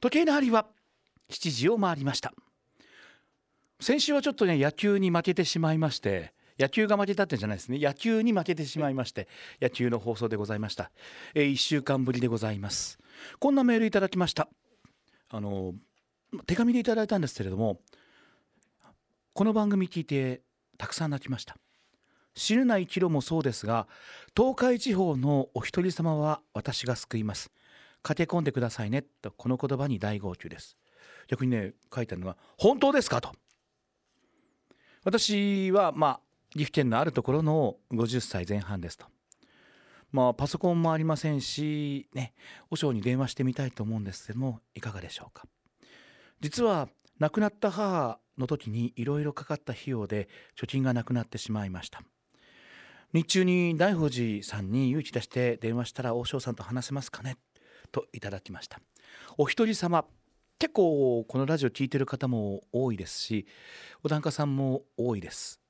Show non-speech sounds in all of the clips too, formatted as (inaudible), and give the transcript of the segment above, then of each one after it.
時計の針は7時を回りました。先週はちょっとね野球に負けてしまいまして野球が負けたってんじゃないですね。野球に負けてしまいまして野球の放送でございました、えー、1週間ぶりでございます。こんなメールいただきました。あの手紙でいただいたんですけれどもこの番組聞いてたくさん泣きました。死ぬな生きろもそうですが東海地方のお一人様は私が救います。駆け込んでくださいねとこの言葉に大号泣です。逆にね書いてあるのは本当ですか？と。私はまあ岐阜県のあるところの50歳前半ですと。まあパソコンもありませんしね和尚に電話してみたいと思うんですけどもいかがでしょうか。実は亡くなった母の時にいろいろかかった費用で貯金がなくなってしまいました。日中に大宝寺さんに勇気出して電話したら和尚さんと話せますかね？といただきました。お一人様結構このラジオ聴いてる方も多いですしお檀家さんも多いです。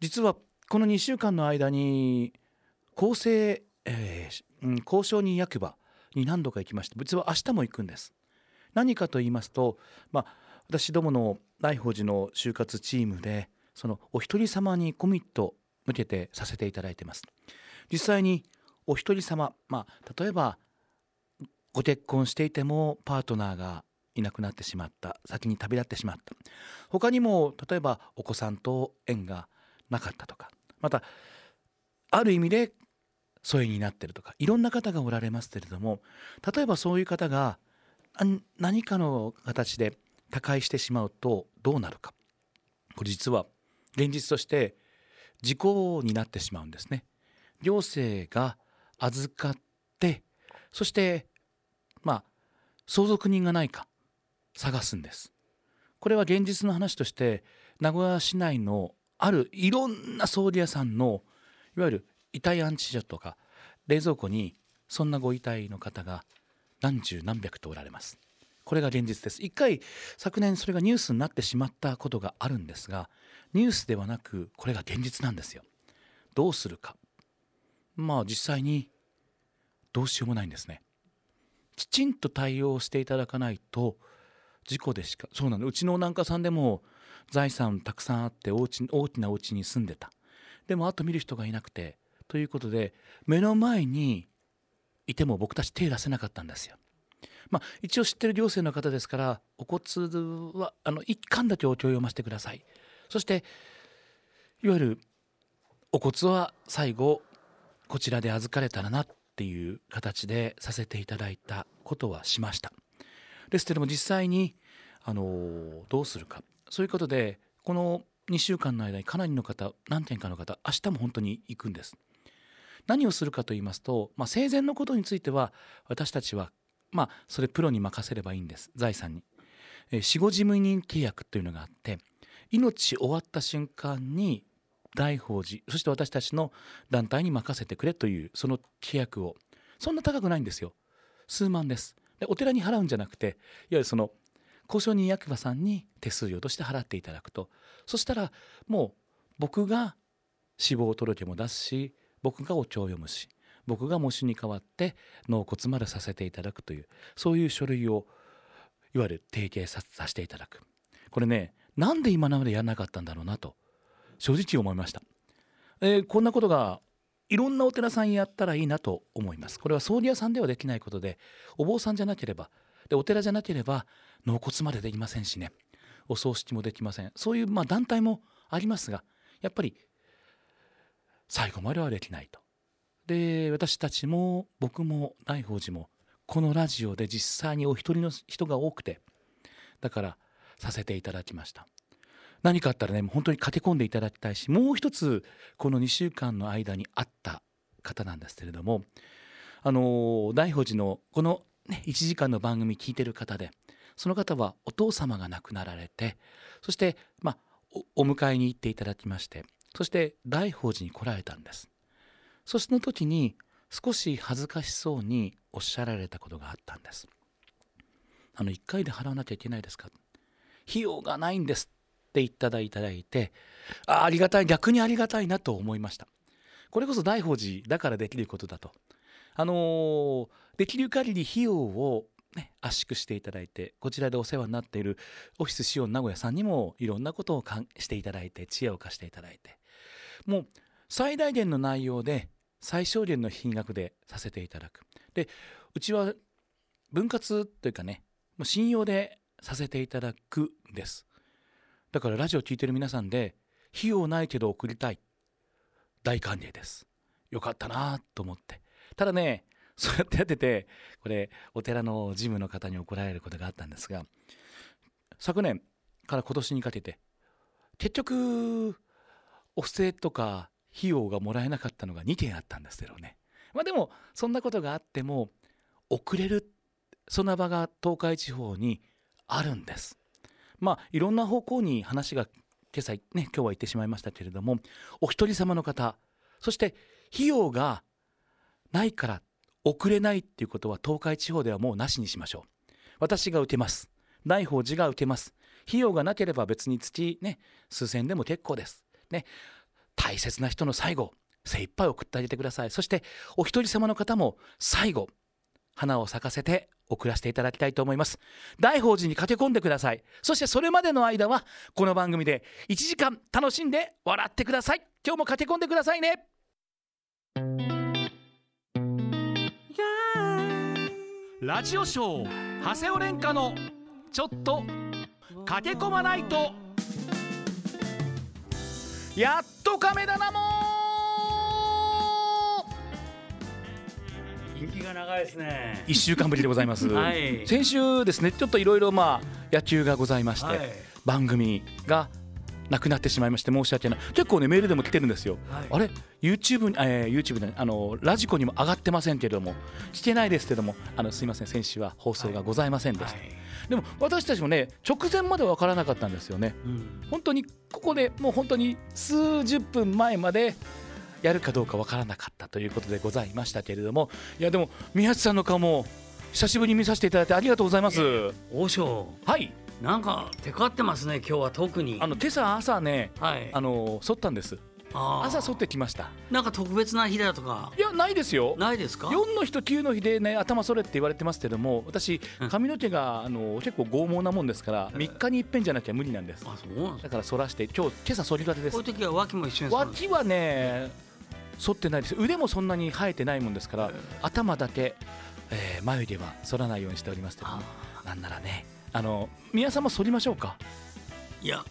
実はこの2週間の間に厚生、えー、交渉人役場に何度か行きまして実は明日も行くんです。何かと言いますと、まあ、私どもの大宝寺の就活チームでそのお一人様にコミット向けてさせていただいてます。実際にお一人様、まあ、例えばご結婚していてもパートナーがいなくなってしまった。先に旅立ってしまった。他にも例えばお子さんと縁がなかったとか。またある意味で疎遠になってるとか。いろんな方がおられますけれども例えばそういう方が何かの形で他界してしまうとどうなるか。これ実は現実として事故になってしまうんですね。行政が預かってそして相続人がないか探すんです。これは現実の話として名古屋市内のあるいろんな葬儀屋さんのいわゆる遺体安置所とか冷蔵庫にそんなご遺体の方が何十何百とおられます。これが現実です。一回昨年それがニュースになってしまったことがあるんですがニュースではなくこれが現実なんですよ。どうするか。まあ実際にどうしようもないんですね。きちんと対応していただかないと事故でしかそうなのうちの檀家さんでも財産たくさんあってお家大きなお家に住んでた。でもあと見る人がいなくてということで目の前にいても僕たち手出せなかったんですよ。まあ、一応知ってる行政の方ですからお骨はあの一貫だけお経を読ませてください。そしていわゆるお骨は最後こちらで預かれたらなっていう形でさせていただいたことはしました。ですけども実際にあのどうするか。そういうことでこの2週間の間にかなりの方何件かの方明日も本当に行くんです。何をするかと言いますと、まあ、生前のことについては私たちはまあそれプロに任せればいいんです。財産に。え死後事務人契約というのがあって命終わった瞬間に大宝寺そして私たちの団体に任せてくれというその契約を。そんな高くないんですよ。数万です。でお寺に払うんじゃなくていわゆるその交渉人役場さんに手数料として払っていただくと。そしたらもう僕が死亡届も出すし僕がお経を読むし僕が模試に代わって納骨までさせていただくというそういう書類をいわゆる提携させていただく。これねなんで今までやらなかったんだろうなと。正直思いました、えー、こんなことがいろんなお寺さんやったらいいなと思います。これは葬儀屋さんではできないことでお坊さんじゃなければでお寺じゃなければ納骨までできませんしね。お葬式もできません。そういうまあ団体もありますがやっぱり最後まではできないと。で私たちも僕も大宝寺もこのラジオで実際にお一人の人が多くてだからさせていただきました。何かあったらね本当に駆け込んでいただきたいしもう一つこの2週間の間にあった方なんですけれどもあの大宝寺のこの、ね、1時間の番組聞いてる方でその方はお父様が亡くなられてそしてまあお迎えに行っていただきましてそして大宝寺に来られたんです。その時に少し恥ずかしそうにおっしゃられたことがあったんです。あの1回で払わなきゃいけないですか？費用がないんです。っていただいてあありがたい逆にありがたいなと思いました。これこそ大宝寺だからできることだと。あのー、できる限り費用を、ね、圧縮していただいてこちらでお世話になっているオフィスシオン名古屋さんにもいろんなことをしていただいて知恵を貸していただいて。もう最大限の内容で最小限の金額でさせていただく。でうちは分割というかね信用でさせていただくんです。だからラジオ聞いてる皆さんで費用ないけど送りたい。大歓迎です。よかったなと思って。ただねそうやってやっててこれお寺の事務の方に怒られることがあったんですが昨年から今年にかけて結局お布施とか費用がもらえなかったのが2件あったんですけどね。まあでもそんなことがあっても遅れるそんな場が東海地方にあるんです。まあいろんな方向に話が今朝ね今日は言ってしまいましたけれどもお一人様の方そして費用がないから遅れないっていうことは東海地方ではもうなしにしましょう。私が受けます。大宝寺が受けます。費用がなければ別に月ね数千でも結構です。ね。大切な人の最後精一杯送ってあげてください。そしてお一人様の方も最後花を咲かせて送らせていただきたいと思います。大宝寺に駆け込んでください。そしてそれまでの間はこの番組で1時間楽しんで笑ってください。今日も駆け込んでくださいね。ラジオショー長谷尾廉歌のちょっと駆け込まないと。やっと亀だなも人気が長いですね。一週間ぶりでございます、はい。先週ですねちょっといろいろまあ野球がございまして、はい。番組がなくなってしまいまして申し訳ない。結構ねメールでも来てるんですよ、はい。あれ？YouTube に、えー、YouTube であのラジコにも上がってませんけれども聞けないですけどもあのすいません先週は放送がございませんでした、はい。でも私たちもね直前まで分からなかったんですよね。うん。本当にここでもう本当に数十分前までやるかどうか分からなかったということでございましたけれどもいやでも宮地さんの顔も久しぶりに見させていただいてありがとうございます王将はいなんかテカってますね今日は特に。あの今朝朝ねはい。あの剃ったんです朝剃ってきましたなんか特別な日だとかいやないですよないですか？4の日と9の日でね頭剃れって言われてますけども私髪の毛があの結構剛毛なもんですから3日に一遍じゃなきゃ無理なんですあそうなんですだから剃らして今日今朝剃りたてですこういう時は脇も一緒にするんです脇はね剃ってないです。腕もそんなに生えてないもんですから頭だけ、えー眉毛は剃らないようにしておりますけどなんならね。あの宮さんも剃りましょうか？ーいや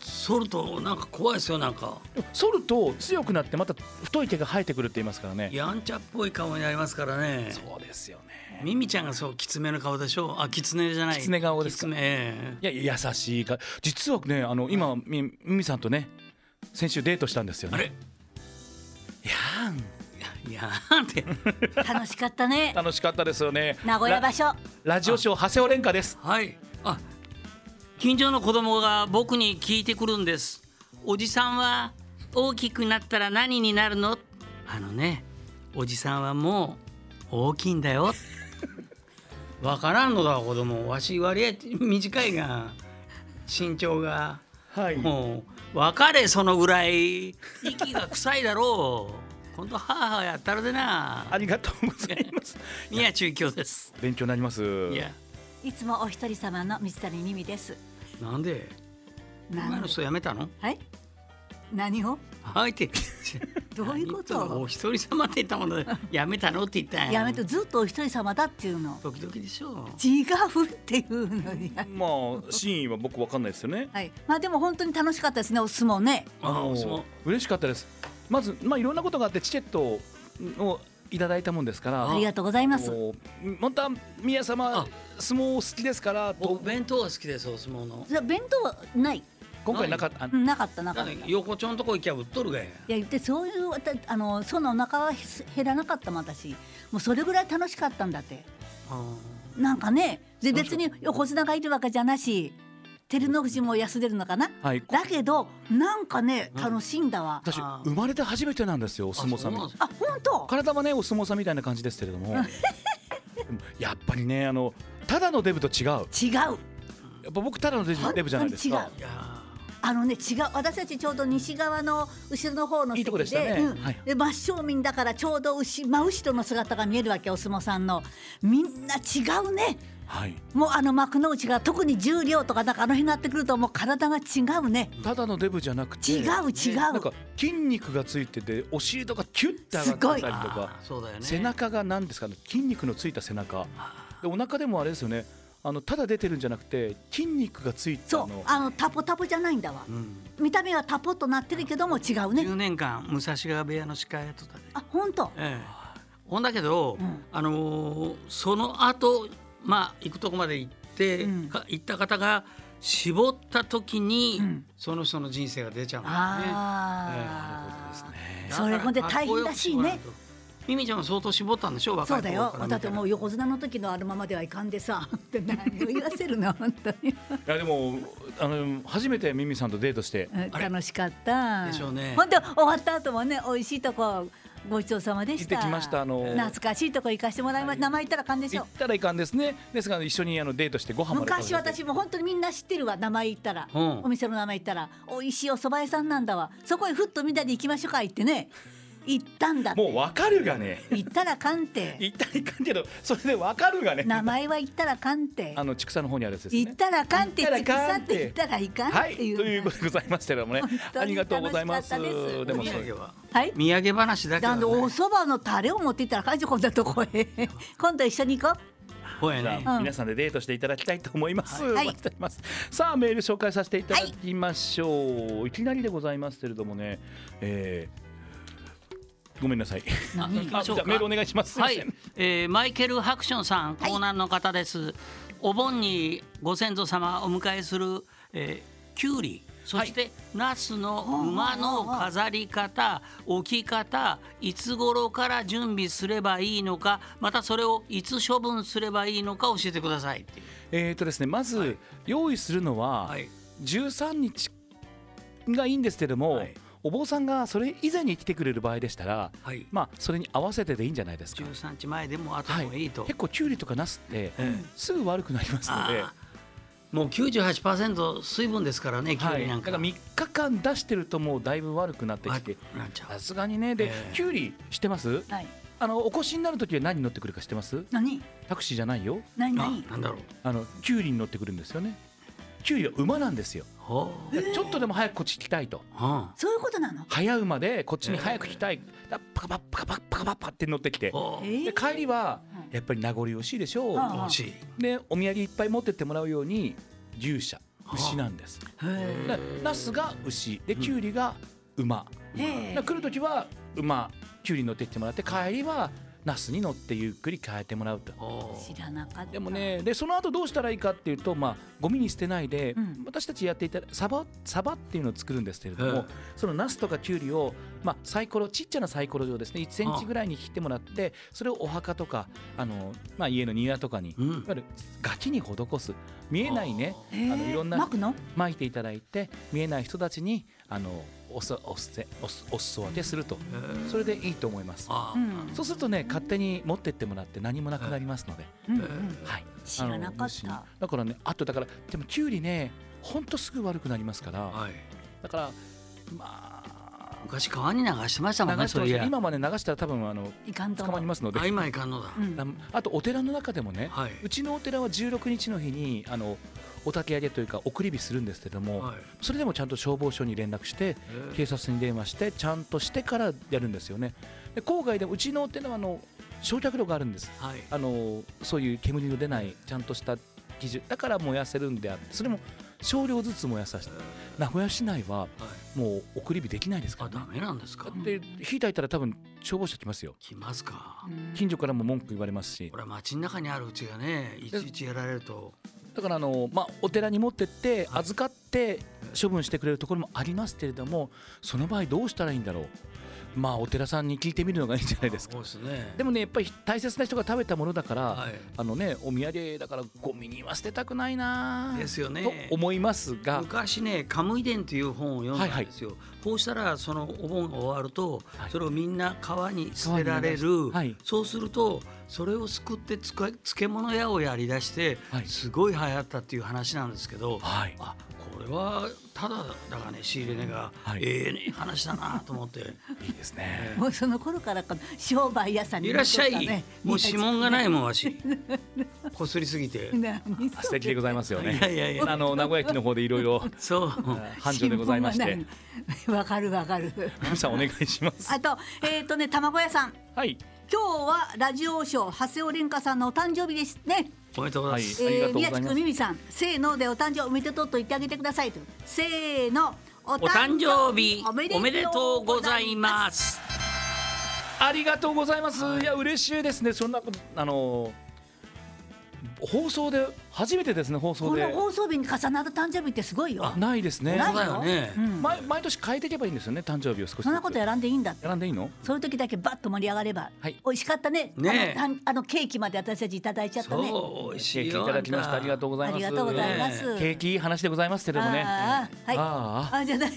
剃るとなんか怖いですよなんか。剃ると強くなってまた太い毛が生えてくるって言いますからね。やんちゃっぽい顔になりますからね。そうですよね。ミミちゃんがそうきつめの顔でしょ？あきつねじゃない。きつね顔ですか？いや優しいか実はねあの今みみみさんとね先週デートしたんですよね。あれ？いやーんいやーって。楽しかったね。楽しかったですよね。名古屋場所。ララジオショー長谷尾廉歌です。はい。あ近所の子供が僕に聞いてくるんです。おじさんは大きくなったら何になるの？あのねおじさんはもう大きいんだよ。(laughs) わからんのだ子供。わし割合短いが身長が。はい。もう別れそのぐらい。息が臭いだろう。今度ははやったらでな。ありがとうございます。(laughs) 宮中京です。勉強になります。いや。いつもお一人様の水谷美美です。なんで？なん前の人辞めたの？はい何を？はい。ってどういうこ何言ったのおと一人様って言ったものでやめたのって言ったんや。やめてずっとお一人様だっていうの。時々でしょ。違うっていうのにまあ真意は僕わかんないですよね。はい。まあでも本当に楽しかったですねお相撲ね。あのその嬉しかったです。まずまあいろんなことがあってチケットをいただいたもんですから。ありがとうございます。もうまた宮様あ。相撲好きですからと。僕弁当が好きですお相撲の。じゃあ弁当はない？今回なかったなかったなかだった。横丁のとこ行きゃ売っとるがやや言ってそういうあのそのお腹は減らなかったもん私。もうそれぐらい楽しかったんだって。なんかねで別に横綱がいるわけじゃなし照ノ富士も休んでるのかな。はい。だけどなんかねうん楽しいんだわ、私生まれて初めてなんですよお相撲さんあ本当？体はねお相撲さんみたいな感じですけれども。(laughs) やっぱりねあのただのデブと違う。や違う。っぱ僕ただのデブじゃないですかあのね違う私たちちょうど西側の後ろの方の席いいとこでしたね。うん。はいで真正面だからちょうど牛真後ろの姿が見えるわけお相撲さんの。みんな違うね。はい。もうあの幕の内が特に重量とかなんかあの辺になってくるともう体が違うね。ただのデブじゃなくて違う違う、なんか筋肉がついててお尻とかキュッて上がってたりとかあーそうだよね。背中が何ですかね筋肉のついた背中。でお腹でもあれですよねあのただ出てるんじゃなくて筋肉がついたそうのあのタポタポじゃないんだわ。うん。見た目はタポっとなってるけども違うね。10年間武蔵川部屋の司会やってたであ本当？ええ。ほんだけど、うん。あのーその後まあ行くとこまで行って、うん。か行った方が絞った時に、うん。その人の人生が出ちゃうんだよね。あですね。だからそれほんで大変らしいねミミちゃんは相当絞ったんでしょ？若いそうだよ。だってもう横綱の時のあるままではいかんでさ。って何を言わせるの本当に。いやでもあの初めてミミさんとデートして。楽しかった。でしょうね。ほんで終わった後もね美味しいとこごちそうさまでした。行ってきましたあの懐かしいとこ行かしてもらいま名前言ったらあかんでしょ。行ったらいかんですね。ですが一緒にあのデートしてご飯昔て私も本当にみんな知ってるわ。名前言ったら、うん。お店の名前言ったら。美味しいお蕎麦屋さんなんだわ。そこへふっとみんなで行きましょうか言ってね行ったんだもうわかるがね。行ったらかんて。行ったらいかんけどそれでわかるがね。名前は言ったらかんて。あの畜産の方にあるやつですね。行ったらかんて行ったらかんて。っていかんはいという、いうことでございましたけどもね。ありがとうございます。でもそうお土産は。はい。土産話だけど、なんでおね、蕎麦のタレを持っていったらかんじゃこんなとこへ今度一緒に行こほやね。皆さんでデートしていただきたいと思います。はい。さあメール紹介させていただきましょう。い、きなりでございますけれどもね、えーごめんなさい。あメールお願いします。はいえーマイケル・ハクションさん、はい江南の方です。お盆にご先祖様をお迎えする、えー、キュウリ、そして、ナスの馬の飾り方、置き方、いつ頃から準備すればいいのか、またそれをいつ処分すればいいのか教えてくださいえーとですね、まず、用意するのははい。13日がいいんですけども、はいお坊さんがそれ以前に来てくれる場合でしたら、はい。まあそれに合わせてでいいんじゃないですか。13日前でも後はでもいいと。結構キュウリとかナスって、えすぐ悪くなりますので。もう98%水分ですからね、キュウはい、リなんか。だから3日間出してるともうだいぶ悪くなってきて。さすがにね。で、ええ。キュウリ知ってます？うはい。あのお越しになる時は何に乗ってくるか知ってます？何？タクシーじゃないよ。あ何何なんだろう。あのキュウリに乗ってくるんですよねキュウリは馬なんですよ。ちょっとでも早くこっち来たいと。はそういうことなの？早馬でこっちに早く来たい、だパカパッパカパッパカパッパって乗ってきて。で帰りはうんやっぱり名残惜しいでしょう。でお土産いっぱい持ってってもらうように牛舎牛なんです。ナスが牛。でキュウリが馬、来る時は馬キュウリに乗ってってもらって帰りはナスに乗ってゆっくり帰ってもらうと。ほ知らなかった。でもねでその後どうしたらいいかっていうと、まあ、ゴミに捨てないで、うん。私たちやっていたサバサバっていうのを作るんですけれども、ええそのナスとかキュウリを、まあ、サイコロちっちゃなサイコロ状ですね。1センチぐらいに切ってもらってそれをお墓とかあの、まあ、家の庭とかに、う。うん。いわ。ゆるガキに施す。見えないね。あのいろんな巻くの？巻いていただいて見えない人たちにあのおすおすおすお裾分けすると。それでいいと思います。そうするとね勝手に持ってってもらって何もなくなりますので、うん。うんはい。知らなかった。だからねあとだからでもキュウリねほんとすぐ悪くなりますから。はい。だからまあ。昔川に流してましたもんね。今まで流したら多分あのいかんと捕まりますので。あ、今いかんのだ。うん。ああとお寺の中でもね、はい。うちのお寺は16日の日にあのお焚き上げというか送り火するんですけども、はい。それでもちゃんと消防署に連絡して警察に電話してちゃんとしてからやるんですよね。で郊外でもうちのお寺はあの焼却炉があるんです。はい。あのそういう煙の出ないちゃんとした基準だから燃やせるんであってそれも少量ずつ燃やさせて名古屋市内ははい。もう送り火できないですかあ、らねダメなんですか？で火焚いたら多分消防車来ますよ来ますか。うん近所からも文句言われますしこれは街の中にあるうちがね、いちいちやられると。だからあの、まあ、お寺に持ってってはい。預かって処分してくれるところもありますけれどもその場合どうしたらいいんだろう？まあお寺さんに聞いてみるのがいいんじゃないですか。ですね。でもねやっぱり大切な人が食べたものだから、はい。あのねお土産だからゴミには捨てたくないなですよね。と思いますが。昔ね「カムイ伝」という本を読んだんですよ、こうしたらそのお盆が終わると、はい。それをみんな川に捨てられる、はい。そうするとそれをすくってつか漬物屋をやりだして、はい。すごい流行ったっていう話なんですけど、はい。あここれはただだからね仕入れ値が、はい。ええ話だなと思って。いいですね。もうその頃からこの商売屋さんにいらっしゃい、もう指紋がないもんわし。こすりすぎて。(laughs) 何素敵でございますよいねやいやいや。あの名古屋駅の方でいろいろそう。繁盛でございまして。わかるわかる。皆さんお願いします。あとえっ、とね卵屋さん。はい。今日はラジオショー長谷尾蓮香さんのお誕生日ですねおめでとうございます、ありがえー、宮地区ミミさんせーのでお誕生おめでとうと言ってあげてくださいと。せーのおお誕生日おめでとうございます。ありがとうございます。いや嬉しいですね。そんなあの放送で初めてですね放送で。この放送日に重なる誕生日ってすごいよ。ないですね。ないよ。ね、うん。毎毎年変えていけばいいんですよね誕生日を少し。そんなこと選んでいいんだって。選んでいいの？そういう時だけバッと盛り上がれば、はい。美味しかったね。ねえ。あのあのケーキまで私たちいただいちゃったね。そう美味しケーキいいよた。だきました。ありがとうございます。ありがとうございます、ケーキいい話でございますけれどもね。ああはい。ああじゃない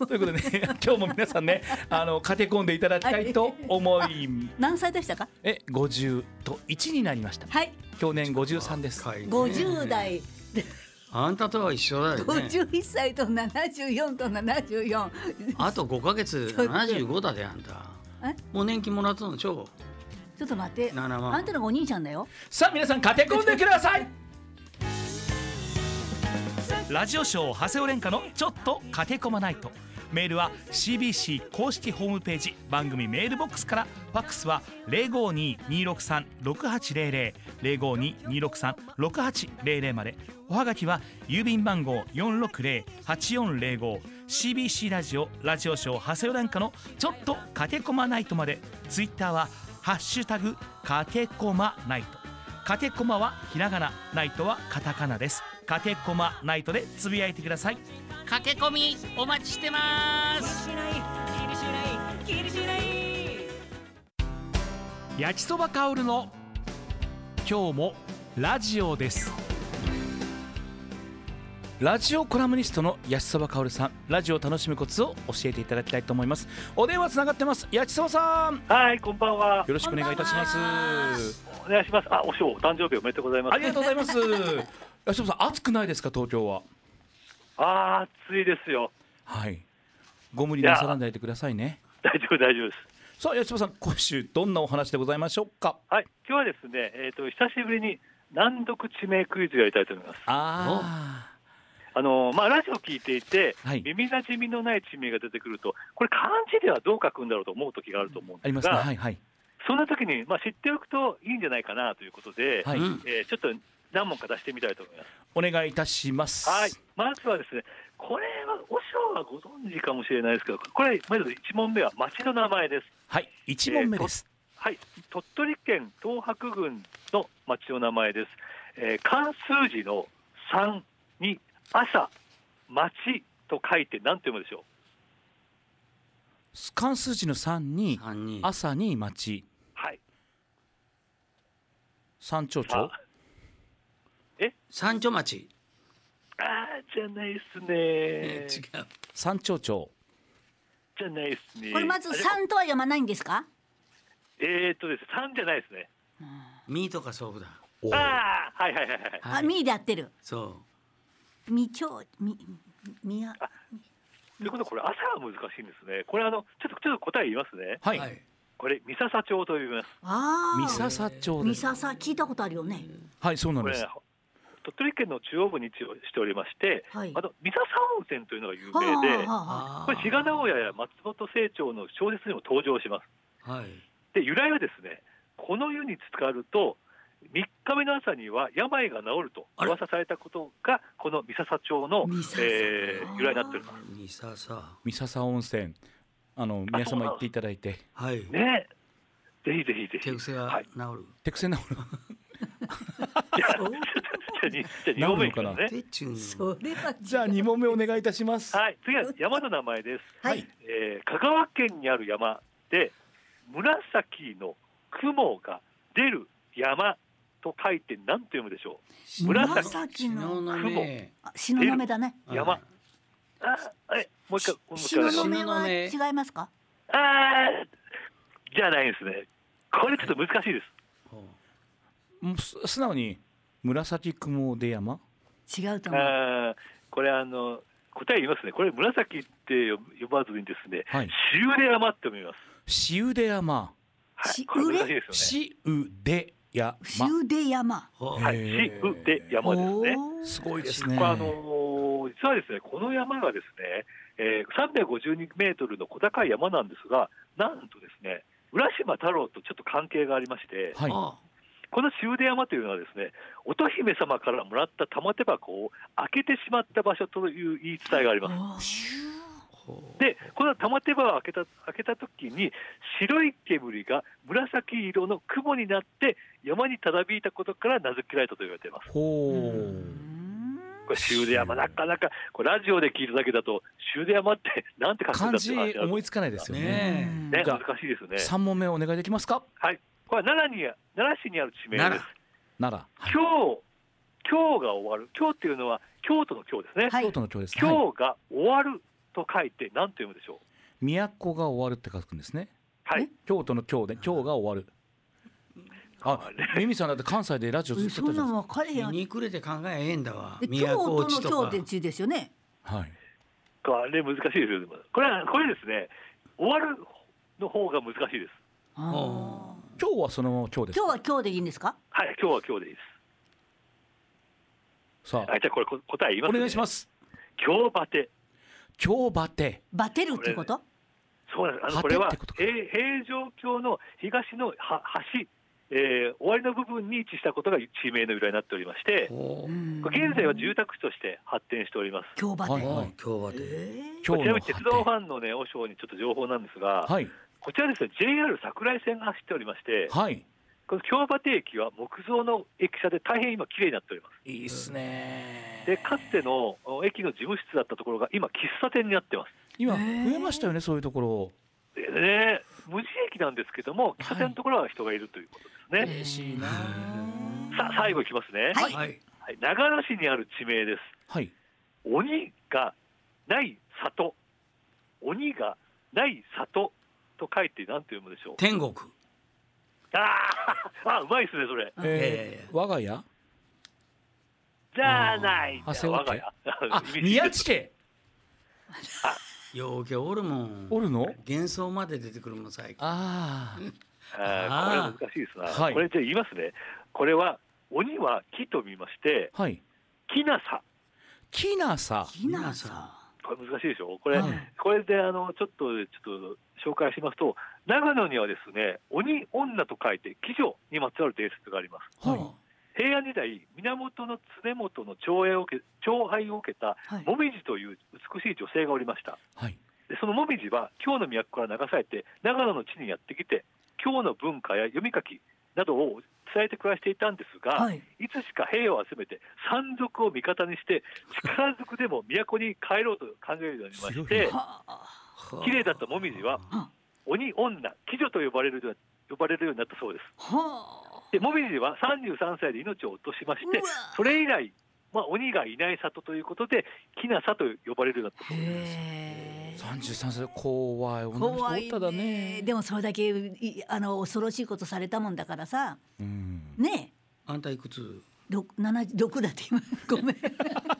あということでね (laughs) 今日も皆さんねあの駆け込んでいただきたいと思い何歳でしたか？え50と1になりました。はい。去年53です。若いね。50代。であんたとは一緒だよね。51歳と74と74あと5ヶ月75だであんた。え？もう年金もらったのちょちょっと待って。7万。あんたのがお兄ちゃんだよ。さあ皆さん駆け込んでください。ラジオショー長谷尾廉歌のちょっと駆け込まないとメールは CBC 公式ホームページ番組メールボックスから。ファックスは052-263-6800 052-263-6800まで。おはがきは郵便番号460-8405 CBC ラジオラジオショー長谷尾廉歌のちょっと駆け込まないとまで。ツイッターはハッシュタグ駆け込まないとかけこまはひらがなナイトはカタカナです。かけこまナイトでつぶやいてください。駆け込みお待ちしてます。焼きそば香るの今日もラジオです。ラジオコラムニストの焼きそばかおるさんラジオを楽しむコツを教えていただきたいと思います。お電話つながってます。焼きそばさん。はい、こんばんは。よろしくお願いいたします。お願いします。あ、おしょう、お誕生日おめでとうございます。ありがとうございます。(laughs) 焼きそばさん暑くないですか東京は？あー、暑いですよ。はい。ご無理なさらないでくださいね。大丈夫、大丈夫です。さあ八千葉さん今週どんなお話でございましょうか？はい、今日はですね、えっ、と、久しぶりに難読地名クイズをやりたいと思います。ああのまあ、ラジオ聞いていて、はい。耳なじみのない地名が出てくると、これ、漢字ではどう書くんだろうと思う時があると思うんありますすでが、ね。はいはい。そんな時に、まあ、知っておくといいんじゃないかなということで、はい、うんえーちょっと何問か出してみたいと思います。お願いいたしますはい、まずはですね、これは、おしょうはご存知かもしれないですけど、これ、まず1問目は町の名前です。はい一問目です、はい、鳥取県東白郡の町の名前です。えー漢数字の3に朝、町と書いて何て読むでしょ関数字の三に朝に町う。はい。三丁さ町あ三丁町、あーじゃないですえね。違う三丁町じゃないですね。これまずあれ三とは読まないんですか？えーっとですね、3じゃないですね。ミーとかそうだおああ、はいはいはいはい。あみーで合ってるそみちょうみみやということはこれ朝は難しいんですね。これあのちょっとちょっと答え言いますね。はう、い、これ三笹町と呼びます。ああ三笹町ですみささ聞いたことあるよねはいそうなんこれです鳥取県の中央部に位置をしておりまして、はい。あと三笹温泉というのが有はあ名で、はあはあ。これ志賀直哉や松本清張の小説にも登場します。はい。で由来はですね、この湯に浸かると3日目の朝には病が治ると噂されたことがこの三笹町の三、笹えー由来になっております。ミササ三笹温泉。あの皆様行っていただいて。はい。ね。ぜひぜひぜひ。手癖がはい、治る、手癖なのじゃあ2問目いきますね。手っちゅうのそれはじゃあ二問目お願いいたしますはい、次は山の名前です。はいえー香川県にある山で紫の雲が出る山と書いて何と読むでしょう紫ののの目あ東雲だね。山。はいあ、え、もう一回、もう一回お願いします。東雲は違いますかあーじゃないですね。これちょっと難しいです。ほもうす素直に紫雲出山？違うと思うここれあの答え言いますね。これ紫って呼ばずにですね、はいシウデ山って読みます。シウデ山はい、シこれ難しいですよね。シウデ山シウデ山。ほはい、へシーウデ山ですね。すごいですねこれあのー実はですね、この山がですね、えー、352メートルの小高い山なんですが、なんとですね、浦島太郎とちょっと関係がありまして、はいあこのシウデ山というのはですね、乙姫様からもらった玉手箱を開けてしまった場所という言い伝えがあります。ほで、この玉手箱を開けた開けた時に白い煙が紫色の雲になって山にただびいたことから名付けられたと言われています。これシウデ山なかなかこれラジオで聞いただけだとシウデ山ってなんて書くんだ漢字っ思いつかないですよねね難しいですね。三問目お願いできますか？はい。これは奈良に奈良市にある地名です。奈良はい今日今日が終わる今日っていうのは京都の今日ですね。はい京都の京ですはい今日が終わると書いて何と読むでしょう？都が終わるって書くんですねはい。京都の京で今日が終わるあミミさんだって関西でラジオずっとやってたじゃない分かれへんやん。うにくれて考えええんだわで京都都の落ちとか京って字ですよね。はいこれ難しいですよ。これはこれですね。終わるの方が難しいです。あー今日はそのまま今日です今日は今日でいいんですか？はい。今日は今日でいいです。さあはい。じゃあこれこ答え言います、おね。願いします京バテ。京バテバテるってこと？そうなんです。あの果これは平平城京の東のは橋、えー終わりの部分に位置したことが地名の由来になっておりまして、現在は住宅地として発展しております。今日バテ。はいはい今日はでえ今日のちなみに鉄道ファンのね、和尚にちょっと情報なんですが、はいこちらですね、JR 桜井線が走っておりまして、はい。この京バテ駅は木造の駅舎で大変今綺麗になっております。いいっすね。で、かつてのお駅の事務室だったところが今喫茶店になってます。今増えましたよねそういうところ。でね、無人駅なんですけども、喫茶店のところは人がいるということですね。嬉しいな。さあ、最後いきますね。はい。はい。はい、長野市にある地名です。はい。鬼がない里、鬼がない里と書いて何と読むでしょう？天国あーあ、うまいですね、それ。えー我が家？じゃない。あ我が家。あ (laughs) 宮地家？ようけおるもんおるの？幻想まで出てくるもん最近ああーこれ難しいですな。はいこれじゃあ言いますね。これは鬼は木と見まして、あはい木なさ。きなさひなさこれ難しいでしょ？これ、はいこれであのちょっとちょっと紹介しますと、長野にはですね、鬼女と書いて鬼女にまつわる伝説があります。はい。平安時代、源の常本の寵愛を受け寵愛を受けたはい。もみじという美しい女性がおりました。はい。でそのもみじは京の都から流されて長野の地にやってきて京の文化や読み書きなどを伝えて暮らしていたんですが、はい。い、つしか兵を集めて山賊を味方にして力ずくでも都に帰ろうと考えるようになりまして (laughs) はあ綺麗だったもみじはは鬼女鬼女と呼ばれるよう呼ばれるようになったそうです。はでもみじは33歳で命を落としましてそれ以来、まあ、鬼がいない里ということできなさと呼ばれるようになったそうです。三十三歳怖い。怖いっただね。ねでもそれだけいあの恐ろしいことされたもんだからさ。うん。ねあんたいくつ？六七六だって今ごめん (laughs)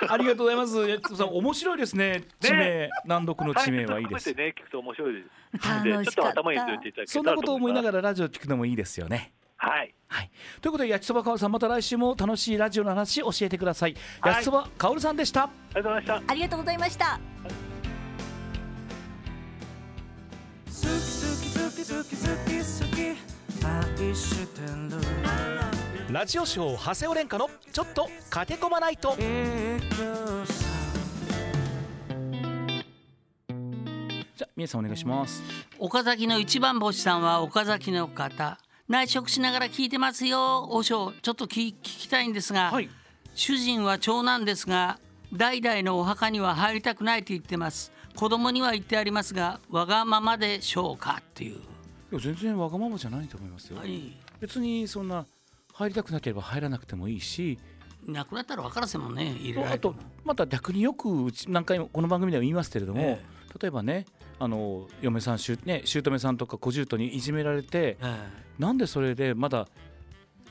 (laughs) ありがとうございます。やつさん面白いですね。地名。難読の地名はい。い。ですね。聞くと面白いです。でちょっとしかった頭に入れていただけたそんなことを思いながららラジオ聞くのもいいですよね。はい。はい、ということで焼きそばかおるさんまた来週も楽しいラジオの話教えてください、はい。焼きそばかおるさんでした。ありがとうございました。ありがとうございました。好き好き好き好き好き愛してるラジオショー長谷尾廉歌のちょっと駆け込まないと。じゃあ皆さんお願いします。岡崎の一番星さんは岡崎の方内職しながら聞いてますよ。お尚ちょっと聞聞きたいんですが、はい。主人は長男ですが代々のお墓には入りたくないと言ってます。子供には言ってありますがわがままでしょうかっていう。いや全然わがままじゃないと思いますよ、はい。別にそんな入りたくなければ入らなくてもいいし。亡くなったら分からせんもんね入れられてもまた逆によくうち何回もこの番組では言いますけれども、え例えばねあの嫁さんしゅ、ね、姑さんとか小姑にいじめられてえなんでそれでまだ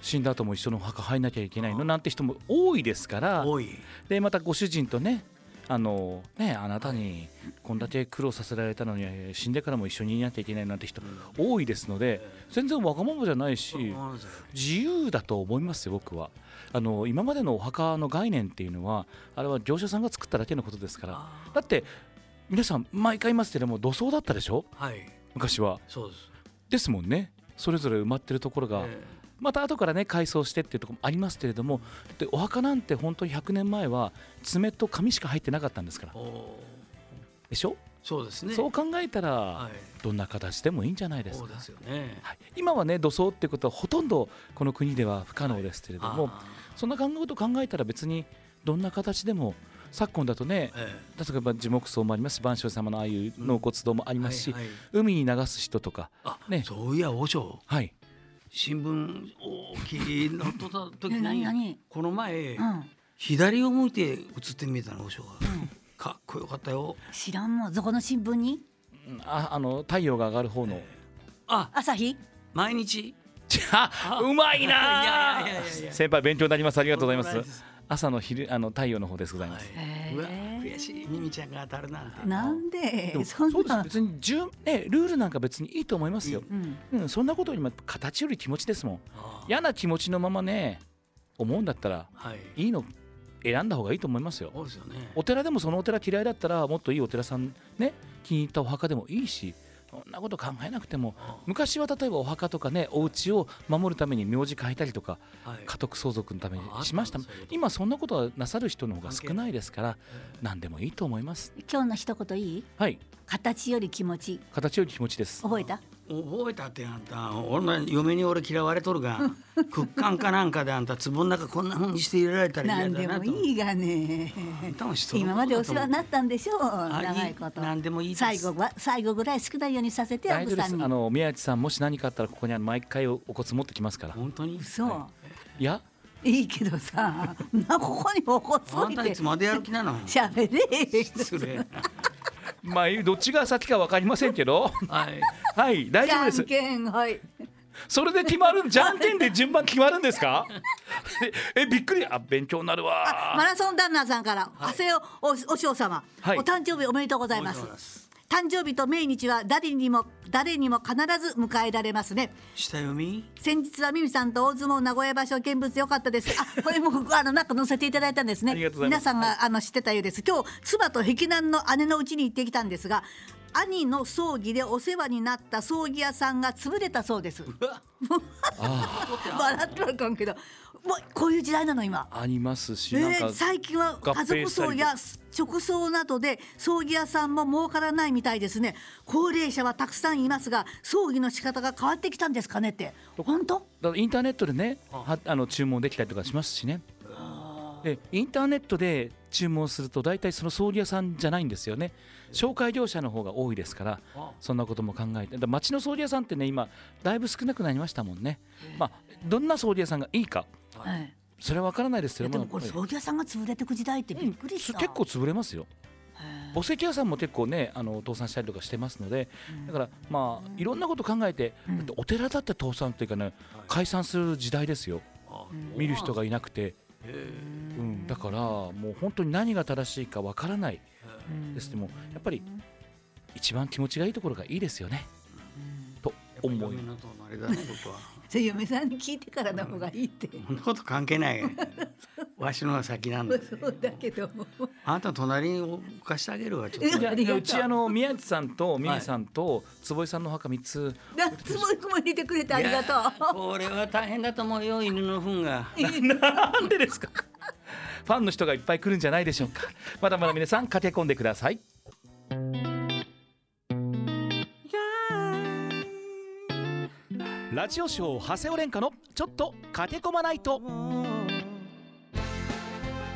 死んだ後も一緒のお墓入んなきゃいけないの？なんて人も多いですから。多い。でまたご主人とねあのねあなたにこんだけ苦労させられたのにえー死んでからも一緒にいなきゃいけないなんて人多いですので全然わがままじゃないし自由だと思いますよ僕は。あの今までのお墓の概念っていうのはあれは業者さんが作っただけのことですから。だって皆さん毎回言いますけども土葬だったでしょ？はい。昔は。そうです。ですもんね。それぞれ埋まってるところが、えまた後からね改装してっていうところもありますけれどもでお墓なんて本当に100年前は爪と紙しか入ってなかったんですから。でしょ、そうですね。そう考えたら、はい。どんな形でもいいんじゃないですか。そうですよね。はい、今はね土葬っていうことはほとんどこの国では不可能ですけれども、あそんな考えこと考えたら別にどんな形でも昨今だとねーえ。例えば樹木葬もありますし万象様のああいう納骨堂もありえますし、はいはい。海に流す人とかあね。そういや和尚はい新聞大きいの撮った時に何この前うん。左を向いて映ってみたの和尚が。かっこよかったよ。知らんもんどこの新聞に？うん。ああの太陽が上がる方の、あ。朝日？毎日。じ (laughs) ゃあうまいなあいやいやいやいや先輩勉強になります。ありがとうございます朝の昼あの太陽の方ですございます、はい。うわ悔しい。ミミちゃんが当たるなんて。なんで？でもそんな。そうです。別に順ねルールなんか別にいいと思いますよ、うん。うん、そんなことよりも形より気持ちですもん。嫌な気持ちのままね思うんだったらはい。いいの選んだ方がいいと思いますよ。そうですよね。お寺でもそのお寺嫌いだったらもっといいお寺さんね気に入ったお墓でもいいしそんなこと考えなくても昔は例えばお墓とかねお家を守るために名字変えたりとかはい。家督相続のためにあしました。今そんなことはなさる人の方が少ないですから何でもいいと思います。今日の一言いい？はい。形より気持ち形より気持ちです。覚えた？覚えたってあんた俺の嫁に俺嫌われとるが (laughs) 屈強かなんかであんた壺の中こんな風にして入れられたら嫌何でだなと。もいいがね。今までお世話になったんでしょうあ長いこと。何でもいいです。最後は最後ぐらい少ないようにさせて大丈夫で奥さんに。すあの宮内さんもし何かあったらここに毎回おお骨持ってきますから。本当に？嘘。い。や？いいけどさ (laughs) なここにお骨あ置いて。んたいつまでやる気なの？しゃべれ。失礼なまあどっちが先か分かりませんけど。はい。(laughs) はい大丈夫です。けんはい。それで決まるじゃんけんで順番決まるんですか？ええびっくり。あ勉強になるマわラソン旦那さんから長谷尾おお嬢様、はい。お誕生日おめでとうございます誕生日と命日は誰にも誰にも必ず迎えられますね。下読み？先日はミミさんと大相撲名古屋場所見物良かったです。あこれも (laughs) あのなんか載せていただいたんですね。皆さんが、あの知ってたようです。今日妻と碧南の姉の家に行ってきたんですが兄の葬儀でお世話になった葬儀屋さんが潰れたそうです。(laughs) 笑ってはあかんけどもうこういう時代なの今。ありますしえなんかー、最近は家族葬や直葬などで葬儀屋さんも儲からないみたいですね。高齢者はたくさんいますが葬儀の仕方が変わってきたんですかねって。本当？だからインターネットでねはあの注文できたりとかしますしね。でインターネットで注文すると大体その葬儀屋さんじゃないんですよね紹介業者の方が多いですからそんなことも考えて。町の葬儀屋さんってね今だいぶ少なくなりましたもんね。まあどんな葬儀屋さんがいいか。はい。それは分からないですけいやでもこれ葬儀屋さんが潰れてく時代ってびっくりした、結構潰れますよ。へお石屋さんも結構ねあの倒産したりとかしてますのでだからまあいろんなこと考えて、だってお寺だって倒産っていうかね解散する時代ですよ。見る人がいなくて、うん、だからもう本当に何が正しいかわからないです。でもやっぱり一番気持ちがいいところがいいですよね、と思い嫁のとあれだね (laughs) 僕は。それ嫁さんに聞いてからの方がいいって、そん。なこと関係ない。(laughs) わしのが先なんだ。そうだけどあんた隣に置かしてあげるわちょっと。う。うちあの宮地さんとミミさんと坪井さんのお墓3つ。なつもりくも入れてくれてありがとう。これは大変だと思うよ犬の糞が。(laughs) なんでですか？ファンの人がいっぱい来るんじゃないでしょうか。まだまだ皆さん駆け込んでください。ラジオショー長谷尾廉歌のちょっと駆け込まないと。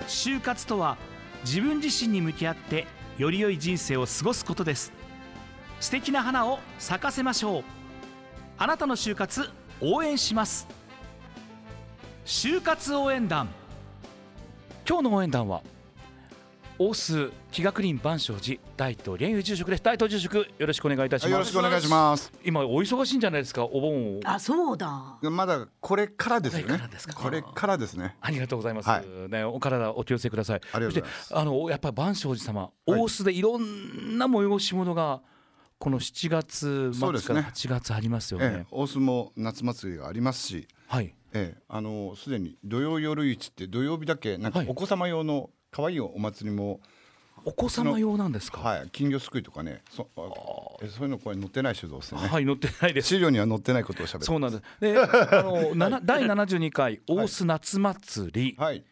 就活とは自分自身に向き合ってより良い人生を過ごすことです。素敵な花を咲かせましょう。あなたの就活応援します。就活応援団。今日の応援団は大須気学林万象寺大東蓮友住職です。大東住職よろしくお願いいたしはいよろますしくお願いします。今お忙しいんじゃないですかお盆を。あそうだ。まだこれからですよね。これからです。か。これからですね。ありがとうございます、はい。ね、お体お気をつけください。ありがとうございます。そしてあのやっぱり万象寺様、はい。大須でいろんな催し物がこの7月そうですね。末から8月ありますよね。ええ、大須も夏祭りがありますし、はいええ、あのすでに土曜夜市って土曜日だけなんかはいお子様用の可愛いお祭りも、お子様用なんですか？はい、金魚すくいとかね、そあえそういうのこれ載ってない手動ですね。はい載ってないです資料には載ってないことをしゃべる。そうなんです。で、(laughs) あの、なな第72回大須夏祭り、はい。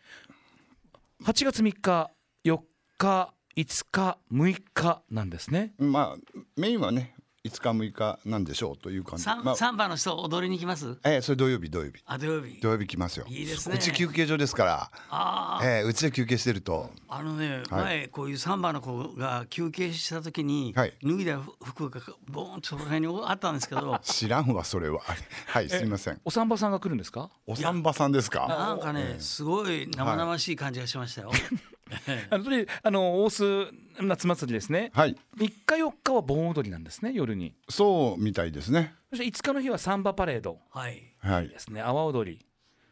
8月3日、4日、5日、6日なんですね。まあメインはね5日6日なんでしょうという感じ。サンまあ、サンバの人踊りに来ます？ええ、それ土曜日土曜日あ土曜日土曜日来ますよ。いいですねうち休憩所ですから。あええ、うちで休憩してると。あのね、はい前こういうサンバの子が休憩した時に、はい脱いだ服がボーンとその辺にあったんですけど (laughs) 知らんわそれは。(laughs) はいすみません。お産婆さんが来るんですか？お産婆さんですか？なんかねすごい生々しい感じがしましたよ。(laughs) (laughs) あの、とりあの、大須夏祭りですね。はい。3日、4日は盆踊りなんですね、夜に。そうみたいですね。そして5日の日はサンバパレードはい。はいで。すね、阿波踊り。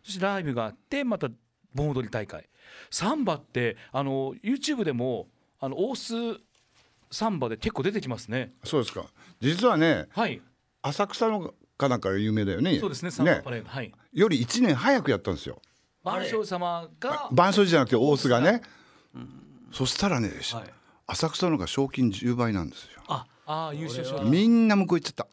そしてライブがあって、また盆踊り大会。サンバって、あの、YouTube でも、あの、大須サンバで結構出てきますね。そうですか。実はね、はい。浅草のかなんかが有名だよね。そうですね、サンバパレード。はい。より1年早くやったんですよ。万象様が伴奏じゃなくて大須がね。そしたらね、はい浅草のが賞金10倍なんですよ。あああ優勝賞みんな向こう行っちゃった。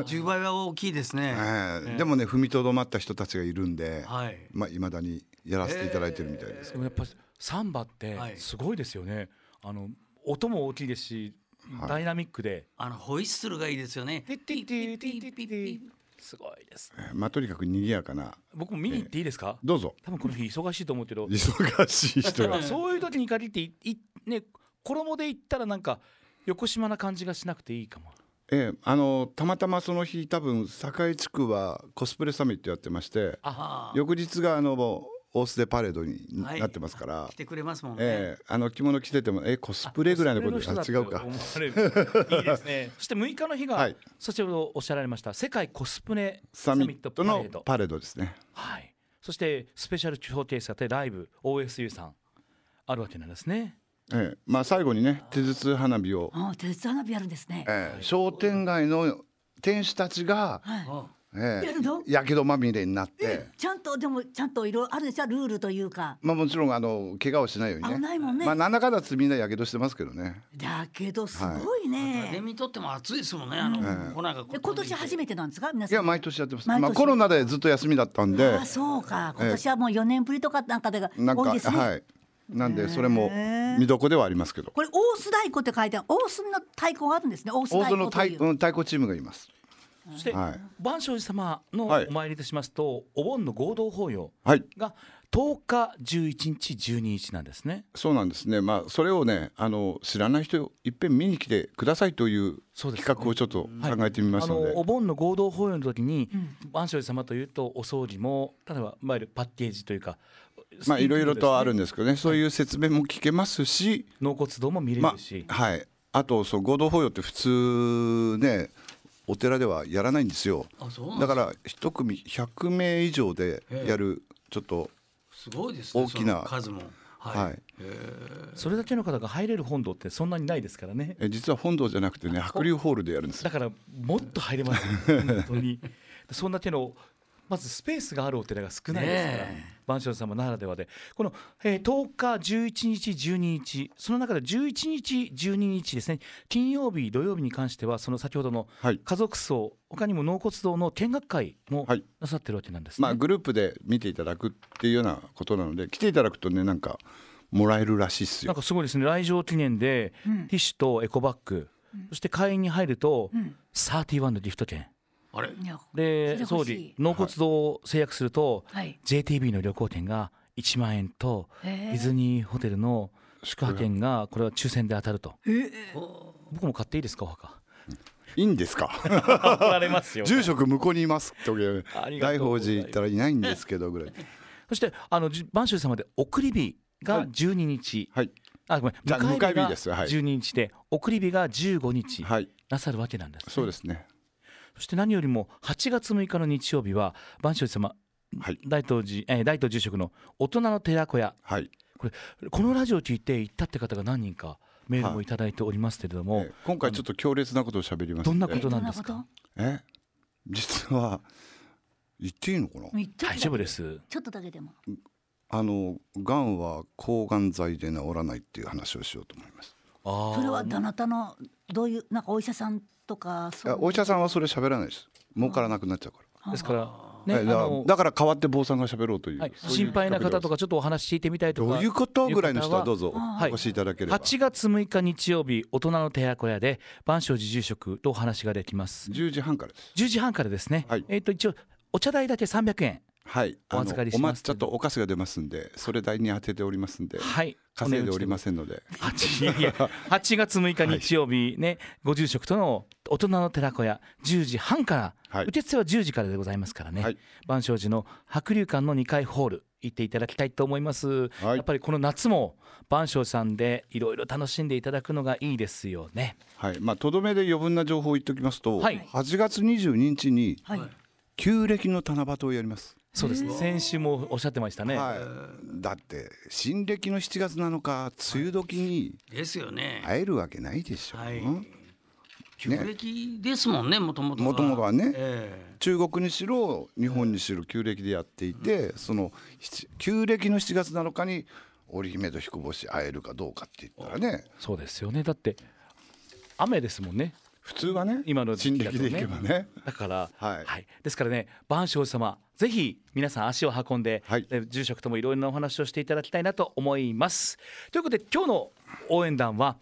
10 (laughs) 倍は大きいですね。ええでもね踏みとどまった人たちがいるんで、はい。まあ未だにやらせていただいてるみたいです。でもやっぱサンバってはいすごいですよね、あの音も大きいですし、はいダイナミックであのホイッスルがいいですよね。すごいですええまあとにかく賑やかな。僕も見に行っていいですか、どうぞ。多分この日忙しいと思うけど忙しい人が。(laughs) そういう時に限っていいね衣で行ったらなんか横島な感じがしなくていいかもええあのたまたまその日多分堺地区はコスプレサミットやってまして翌日があの大須でパレードにはい。なってますから、来てくれますもんね。ええ。あの着物着ててもえコスプレぐらいのことコスプレあ違うか。いいですね。(laughs) そして6日の日が、はい。先ほどおっしゃられました世界コスプレサミットのパレードパレードですね。はい、そしてスペシャルショーケースがあってライブ OSU さん。あるわけなんですね。ええ。まあ最後にね手筒花火を、あ手伝花火やるんですね。ええ。商店街の店主たちが、はい。あえ。えやるのやけどまみれになって、ちゃんとでもちゃんといろいろあるでしょルールというか。まあもちろんあの怪我をしないようにね。危ないもんね。まあなんだかんだつみんなやけどしてますけどね。だけどすごいね。レミとっても暑いですもんね。あの、うん。こなん今年初めてなんですか皆さん。いや毎年やってます。まあコロナでずっと休みだったんで。あそうか。今年はもう4年ぶりとかなんかでがなんか多いですね。はい。なんでそれも見どこではありますけど。これ大須太鼓って書いてある大須の太鼓があるんですね大須の太鼓チームがいますそして、はい。万象寺様のはい。お参りとしますと、お盆の合同法要はい。が10日、11日、12日なんですね。そうなんですね。まあそれをねあの知らない人いっぺん見に来てくださいという企画をちょっと考えてみまあしたので、のお盆の合同法要の時に、万象寺様というとお掃除も例えばいわゆるパッケージというか、まあいろいろとあるんでですけどね。そういう説明も聞けますし、納骨堂も見れまるし、あはい。あとそう合同法要って普通ねお寺ではやらないんですよ。だから一組100名以上でやるちょっとすごいですね。大きな数も。はい、それだけの方が入れる本堂ってそんなにないですからね。え実は本堂じゃなくてね白龍ホールでやるんですよ。だからもっと入れます。よ (laughs) 本当に。そんだけのまずスペースがあるお寺が少ないですから、ね万象様ならではで。この、えー10日11日12日その中で11日12日ですね。金曜日土曜日に関してはその先ほどのはい。家族葬他にも納骨堂の見学会もはい。なさってるわけなんですね、まあグループで見ていただくっていうようなことなので来ていただくとねなんかもらえるらしいっすよ。なんかすごいですね。来場記念でティッシュとエコバッグ、そして会員に入ると、31のギフト券あれ？で総理納骨堂を制約すると、はい。JTB の旅行券が1万円とディズニーホテルの宿泊券がこれは抽選で当たると。僕も買っていいですかお墓？いいんですか？(laughs) 怒られますよ。住職向こうにいますって大宝寺行ったらいないんですけどぐらい。そしてあのじ播州様で送り火が12日、はい。あごめん迎え日が迎え日ですはい。12日で送り火が15日はい。なさるわけなんです、ね。そうですねそして何よりも8月6日の日曜日は万象寺様はい。大東寺、えー大東住職の大人の寺子屋。はい。このラジオを聞いて行ったって方が何人かメールもいただいておりますけれども、え今回ちょっと強烈なことを喋りますどんなこでとなんですか？え？実は言っていいのかな？大丈夫です。ちょっとだけでも。あのがんは抗がん剤で治らないっていう話をしようと思いますそれはどなたのどういうなんかお医者さんとかお医者さんはそれ喋らないです。儲からなくなっちゃうから。ですからね、はい。だからあのだから代わって坊さんが喋ろうという、はい、そういう心配な方とかかちょっとお話聞いてみたいとか。どういうこと？ぐらいの人はどうぞはい。お越しいただければ。8月6日日曜日大人の寺子屋で万象寺住職とお話ができます。10時半からです。10時半からですね、はい。えっ、と一応お茶代だけ300円はい。お預かりしおます抹茶とお菓子が出ますんでそれ代に当てておりますんではい。稼いでおりませんので。8いやいや8月6日日曜日ね、ご住職との大人の寺子屋10時半から、はい。受付は10時からでございますからね、はい。万象寺の白龍館の2階ホール行っていただきたいと思います、はい。やっぱりこの夏も万象さんでいろいろ楽しんでいただくのがいいですよね。はい。まあとどめで余分な情報を言っておきますと、はい。8月22日にはい。旧暦の七夕をやります、そうですね。先週もおっしゃってましたね、はい、だって新暦の7月7日梅雨時にですよね。会えるわけないでしょ、はい。うん。旧暦ですもんね、もともとは。もともとはね。え中国にしろ日本にしろ旧暦でやっていて、その七旧暦の7月7日に織姫と彦星会えるかどうかって言ったらね。そうですよね。だって雨ですもんね普通はね今の時新期だとね。暦でいけばね。だから、はい。ですからね万象様ぜひ皆さん足を運んで、はい。え住職ともいろいろなお話をしていただきたいなと思います。ということで今日の応援団は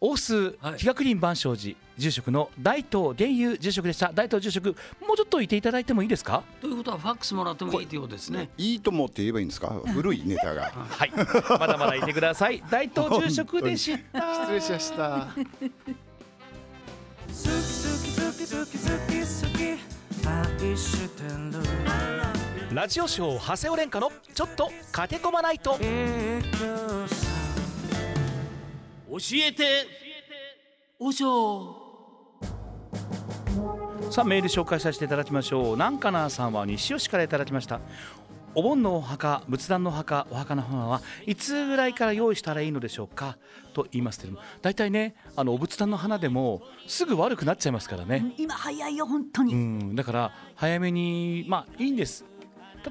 大須はい。日学林万象寺住職の大東源友住職でした。大東住職もうちょっといていただいてもいいですか？ということはファックスもらってもいいということですね。いいともって言えばいいんですか？古いネタが。はい。まだまだいてください。(laughs) 大東住職でした。失礼しました好き好き好き好き好き好き愛してるラジオショー長谷尾廉歌のちょっと駆け込まないと。教えて、おしょさあメール紹介させていただきましょう。南かなさんは西吉からいただきましたお盆のお墓仏壇のお墓お墓の花はいつぐらいから用意したらいいのでしょうか？と言いますけれども大体ねあのお仏壇の花でもすぐ悪くなっちゃいますからね、今早いよ本当に、うん、だから早めにまあいいんです。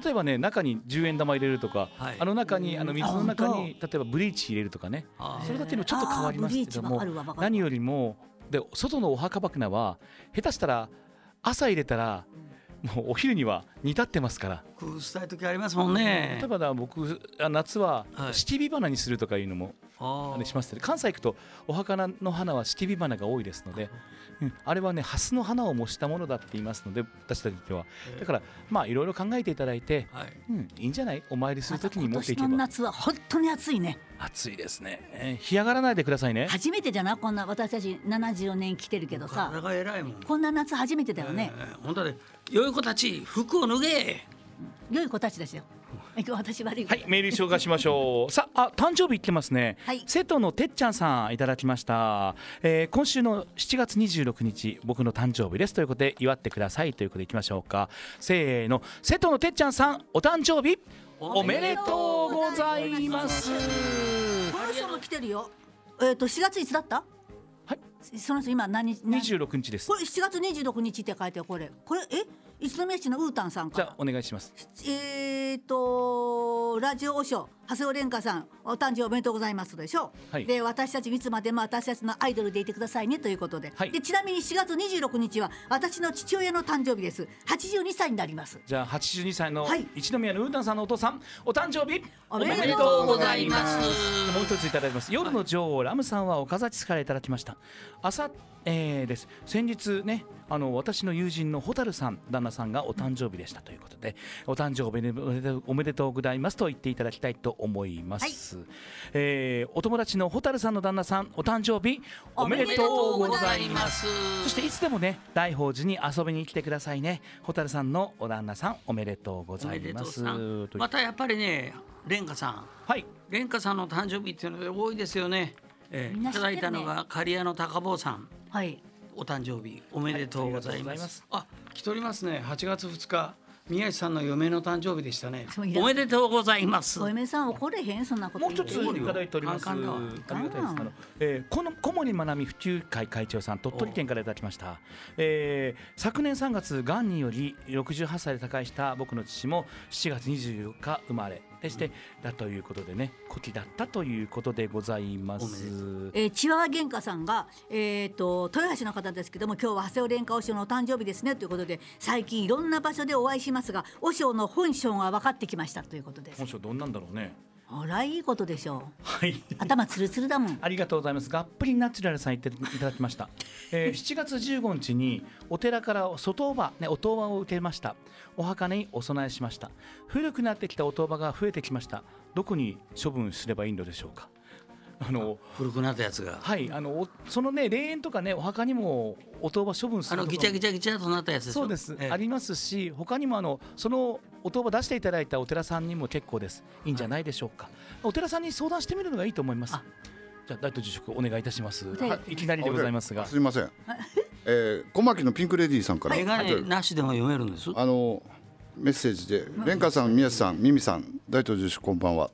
例えばね中に10円玉入れるとか、はい。あの中にあの水の中に例えばブリーチ入れるとかね。それだけでもちょっと変わりますけども何よりもで外のお墓場は下手したら朝入れたらもうお昼には煮立ってますから。工夫したい時ありますもんね。例え。ばだ僕あ夏ははい。七尾花にするとかいうのもああれします。けど関西行くとお墓の花は七尾花が多いですので、うん、あれはね蓮の花を模したものだって言いますので私たちでは。だからまあいろいろ考えていただいて、はい。うん、いいんじゃない？お参りするときに今持っていけば年の夏は本当に暑いね。暑いですね、えー干上がらないでくださいね。初めてじゃなこんな私たち74年来てるけどさ。体が偉いもん。こんな夏初めてだよね、えー本当で、良い子たち、服を脱げ。良い子たちですよ。え私悪い子はい、メール紹介しましょう。(laughs) さあ、あ誕生日来てますね。はい瀬戸のてっちゃんさんいただきました。えー今週の7月26日、僕の誕生日ですということで祝ってくださいということでいきましょうか。せーの、瀬戸のてっちゃんさん、お誕生日おめでとうございます。この人も来てるよえっ、と4月いつだった？はい、その人今何日？何？26日ですこ。れ7月26日って書いてこれこれえ？一宮市のウータンさんかじゃあお願いします。えーとラジオおしょ長谷尾廉香さんお誕生おめでとうございますでしょ、はいで私たちいつまでも私たちのアイドルでいてくださいねということで,、はいでちなみに4月26日は私の父親の誕生日です82歳になりますじゃあ82歳のはい一宮のウータンさんのお父さん、お誕生日おめでとうございます。もう一ついただきます夜の女王、ラムさんは岡崎からいただきました朝、えーです先日ねあの私の友人の蛍さん旦那さんがお誕生日でしたということでお誕生日おめでとうございますと言っていただきたいと思います、えーお友達の蛍さんの旦那さんお誕生日おめでとうございますすそしていつでもね大宝寺に遊びに来てくださいね蛍さんのお旦那さんおめでとうごおざいますまたやっぱりね、レンガさん。はい蓮華さんの誕生日っていうので多いですよね。えー、いただいたのが刈谷の高坊さん。はい。お誕生日おめでとうございます。はいあ、来ておりますね。8月2日、宮地さんの嫁の誕生日でしたねおめでとうございますお。嫁さん怒れへん？そんなこともう一ついただいております。ありがたいです。あの、えー、この小森まなみ普及会会長さん、鳥取県からいただきました。えー、昨年3月、がんにより68歳で他界した僕の父も7月24日生まれでして、だということでね、古希だったということでございます。えー、千葉玄華さんが、えー、と豊橋の方ですけども今日は長谷尾蓮華和尚のお誕生日ですねということで最近いろんな場所でお会いしますが和尚の本性が分かってきましたということです本性どんなんだろうね。ほらいいことでしょうはい。頭ツルツルだもん (laughs) ありがとうございます。がっぷりナチュラルさん言っていただきました。えー、7月15日にお寺から外おば、ね、お当場を受けました。お墓にお供えしました。古くなってきたお当場が増えてきました。どこに処分すればいいのでしょうか？あの古くなったやつが。はい、あのおそのね霊園とかねお墓にもお当場処分すあるとこのギチャギチャギチャとなったやつそうです、ええありますし他にもあのそのお当場出していただいたお寺さんにも結構ですいいんじゃないでしょうか、お寺さんに相談してみるのがいいと思いますあじゃあ大東住職お願いいたします、はいい、きなりでございますがすみません。えー、小牧のピンクレディーさんから。メガネなしでも読めるんです？あのメッセージで蓮華さん、宮地さん、ミミさん、大東住職こんばんは。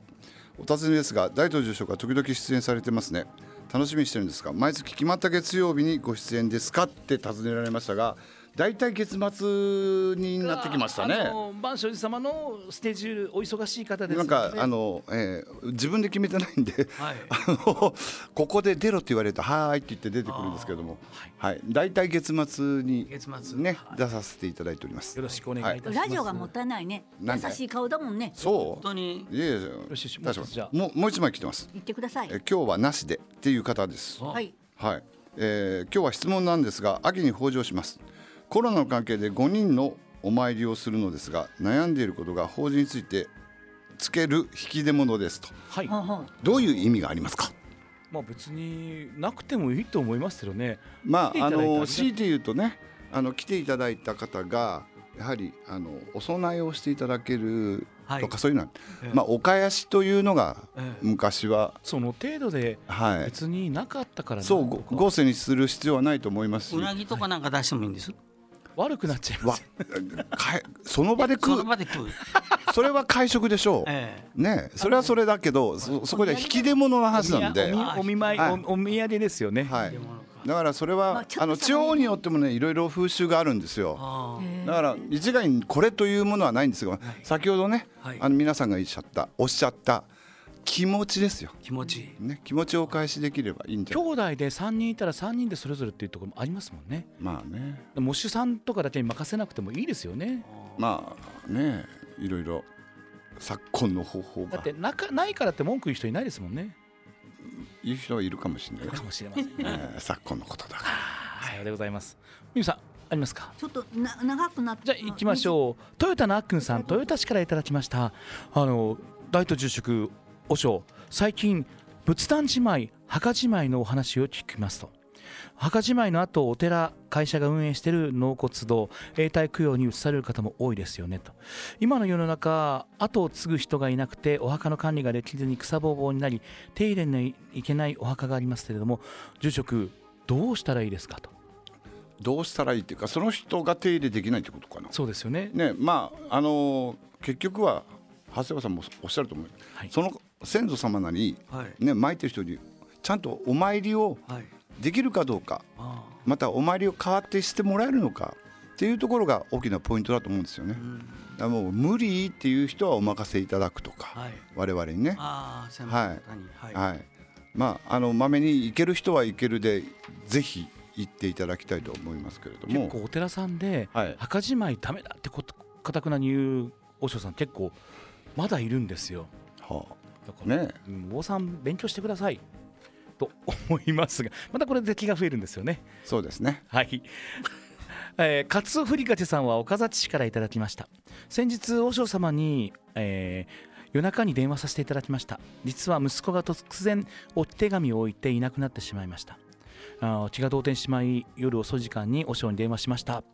お尋ねですが、大東住職は時々出演されてますね。楽しみにしてるんですが、毎月決まった月曜日にご出演ですか？って尋ねられましたが、大体月末になってきましたね。あの万象寺様のスケジュールお忙しい方ですなんかあのの、えー自分で決めてないんで、はい。(laughs) あのここで出ろって言われたらはーいって言って出てくるんですけども、はい、大体月末に月末ね出させていただいております。よろしくお願いいたします、ラジオがもったいないね。優しい顔だもんね。そう。本当に。いやいやよしよしもうもうもう一枚来てます。言ってください。え今日はなしでっていう方です。あはい。はい、えー今日は質問なんですが秋に北上しますコロナの関係で5人のお参りをするのですが悩んでいることが法事についてつける引き出物ですと。はい。どういう意味がありますか？まあ別になくてもいいと思いますけどね。まああの強いて言うとねあの来ていただいた方がやはりあのお供えをしていただけるはい。とかそういうのは、ええ。まあお囃子というのがええ。昔は、その程度ではい。別になかったからな。そうごとか合成にする必要はないと思いますし。うなぎとかなんか出してもいいんです？悪くなっちゃいまわすかえその場で食そううの場で食う。それは会食でしょう、えねそれはそれだけどそそこで引き出物の話なんで、お見舞い、はい。おお土産ですよね、はい。だからそれは、まああの地方によってもねいろいろ風習があるんですよ。あだから一概にこれというものはないんですが、先ほどね、はい。あの皆さんがおっしゃったおっしゃった気持ちですよ、あ気持ち。ね、気持ちをお返しできればいいんじゃない？兄弟で3人いたら3人でそれぞれっていうところもありますもんね。まあね。模主さんとかだけに任せなくてもいいですよね。まあねいろいろ昨今の方法が。だってなかないからって文句言う人いないですもんね。言う人はいるかもしれない。かもしれませんね。えー昨今のことだから。さようでございます。みゆさんありますか？ちょっとな長くなってじゃあ行きましょう。トヨタのあっくんさん豊田市からいただきました。あの大東住職和尚最近仏壇じまい墓じまいのお話を聞きますと。墓じまいの後お寺会社が運営している納骨堂永代供養に移される方も多いですよねと。今の世の中後を継ぐ人がいなくてお墓の管理ができずに草ぼうぼうになり手入れのいけないお墓がありますけれども住職どうしたらいいですかと。どうしたらいいっていうかその人が手入れできないってことかな。そうですよね。ねまああのー結局は長谷川さんもおっしゃると思う、はい。その先祖様なり、はいね、参ってる人にちゃんとお参りをはい。できるかどうかあまたお参りを代わってしてもらえるのかっていうところが大きなポイントだと思うんですよね。あ。うん。もう無理っていう人はお任せいただくとか、はい。我々にね。ああ、専門の方に。はい。はい、まああのまめに行ける人は行けるでぜひ行っていただきたいと思いますけれども結構お寺さんではい墓じまいダメだってことかたくなに言う和尚さん結構まだいるんですよはだから、ね。うんお坊さん勉強してください。と思いますがまたこれで気が増えるんですよね。そうですね。はい。(laughs) えー、カツオフリカチさんは岡崎市からいただきました。先日和尚様に、えー夜中に電話させていただきました。実は息子が突然置き手紙を置いていなくなってしまいました。あー気が動転しまい夜遅い時間に和尚に電話しました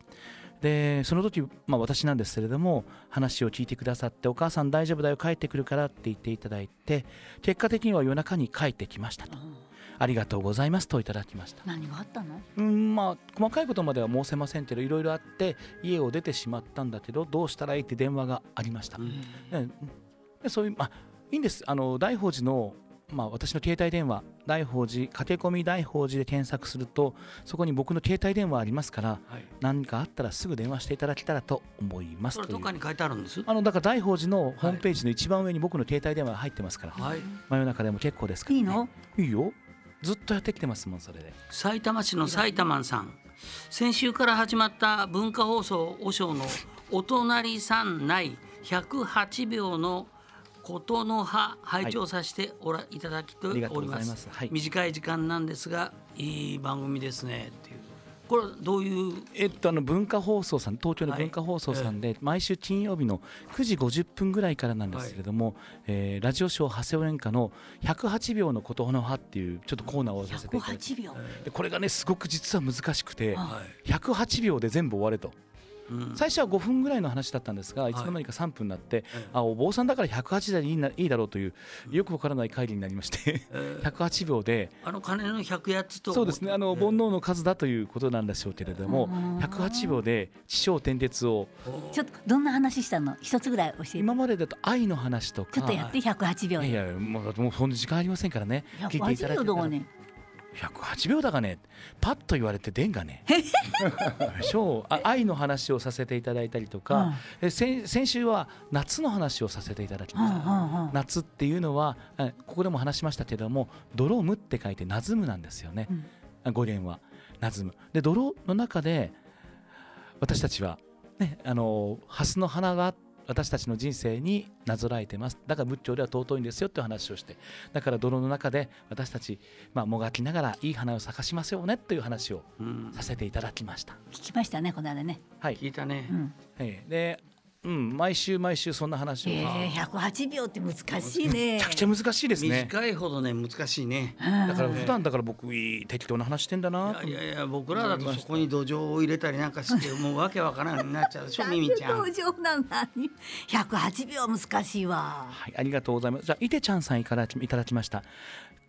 でその時、まあ、私なんですけれども話を聞いてくださって「お母さん大丈夫だよ帰ってくるから」って言っていただいて結果的には夜中に帰ってきましたと。ありがとうございますといただきました。何があったの？うんまあ細かいことまでは申せませんけどいろいろあって家を出てしまったんだけどどうしたらいいって電話がありました。ででそういうまあいいんですあの大宝寺のまあ私の携帯電話大宝寺駆け込み大宝寺で検索するとそこに僕の携帯電話ありますからはい。何かあったらすぐ電話していただけたらと思いますどっかに書いてあるんです？あのだから大宝寺のホームページの一番上に僕の携帯電話が入ってますから、はい。真夜中でも結構ですから、ね、いいの？いいよ。ずっとやってきてますもんそれで。埼玉市の埼玉さん。先週から始まった文化放送和尚のお隣さん内108秒のことの葉拝聴させておらいただきております。短い時間なんですがいい番組ですねっていう。これはどういう？えっと、あの文化放送さん東京の文化放送さんで、毎週金曜日の9時50分ぐらいからなんですけれども、えーラジオショー長谷尾演歌の108秒のことの葉っていうちょっとコーナーをさせていただいて。108秒？でこれがねすごく実は難しくてあ108秒で全部終われと。うん最初は5分ぐらいの話だったんですがい。つの間にか3分になって、あお坊さんだから108でいいないいだろうというよくわからない会議になりまして108秒であの鐘の100やつとそうですねあの煩悩の数だということなんでしょうけれども108秒で地上転列をちょっとどんな話したの？一つぐらい教えて。今までだと愛の話とかちょっとやって108秒で。いやいやもうもうそんな時間ありませんからね。聞いていただ108けたら。秒どこね108秒だがね。パッと言われてでんがね。そうあ愛の話をさせていただいたりとか、え先先週は夏の話をさせていただきました、うんうんうん。夏っていうのはえここでも話しましたけれども泥むって書いてなずむなんですよね、あ語源は。なずむで泥の中で私たちはねあの蓮の花が私たちの人生になぞらえてます。だから仏教では尊いんですよっていう話をして。だから泥の中で私たち、まあ、もがきながらいい花を咲かしますよねという話をうん。させていただきました。聞きましたねこの間ね。はい、聞いたね、うん。ええ。で、うん、毎週毎週そんな話を、えめー、108秒って難しいねちゃくちゃ難しいですね。短いほどね難しいねだから普段だから僕いい適当な話してんだなといやいや僕らだとそこに土壌を入れたりなんかしてもうわけわからんなっちゃうでしょミミちゃん登場なのに108秒難しいわはい、ありがとうございます。じゃあ、いてちゃんさんいただきいただきました。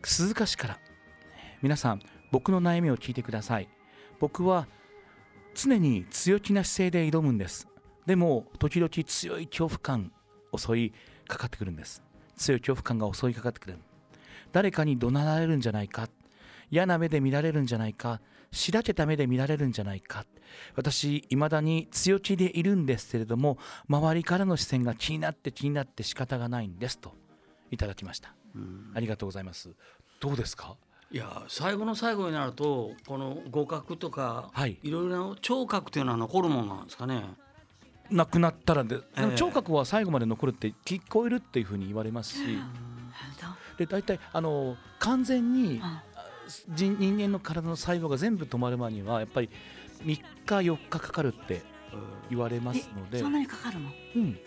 鈴鹿市から。皆さん、僕の悩みを聞いてください。僕は常に強気な姿勢で挑むんです。でも、時々強い恐怖感、襲いかかってくるんです。強い恐怖感が襲いかかってくる。誰かに怒鳴られるんじゃないか。嫌な目で見られるんじゃないか。しらけた目で見られるんじゃないか。私、いまだに強気でいるんですけれども、周りからの視線が気になって気になって仕方がないんですといただきました。ありがとうございます。どうですか？いや最後の最後になるとこの互角とか、はいいろいろな聴覚というのは残るものなんですかね？なくなったらで、聴覚は最後まで残るって聞こえるっていうふうに言われますし、で大体あの完全にあ人人間の体の細胞が全部止まる前にはやっぱり3日4日かかるって言われますので。えそんなにかかるの？うん、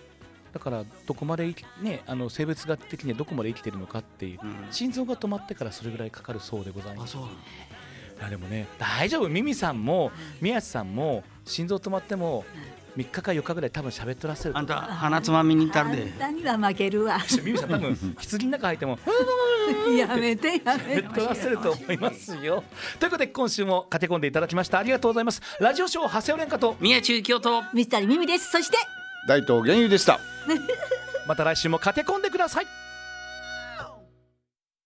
だからどこまで生き、ね、あの生物学的にはどこまで生きてるのかっていう、うん。心臓が止まってからそれぐらいかかるそうでございます。あでもね大丈夫。ミミさんも宮地さんも心臓止まっても3日か4日ぐらい多分喋っとらせるあんた鼻つまみに行ったあるで。んたには負けるわ。ミミさん多分 (laughs) 棺の中入っても (laughs) やめてやめて。喋っとらせると思いますよ。ということで今週も駆け込んでいただきました。ありがとうございます。ラジオショー長谷尾廉香と。宮中京都ミスタリミミです。そして大東源優でした。(laughs) また来週も駆け込んでください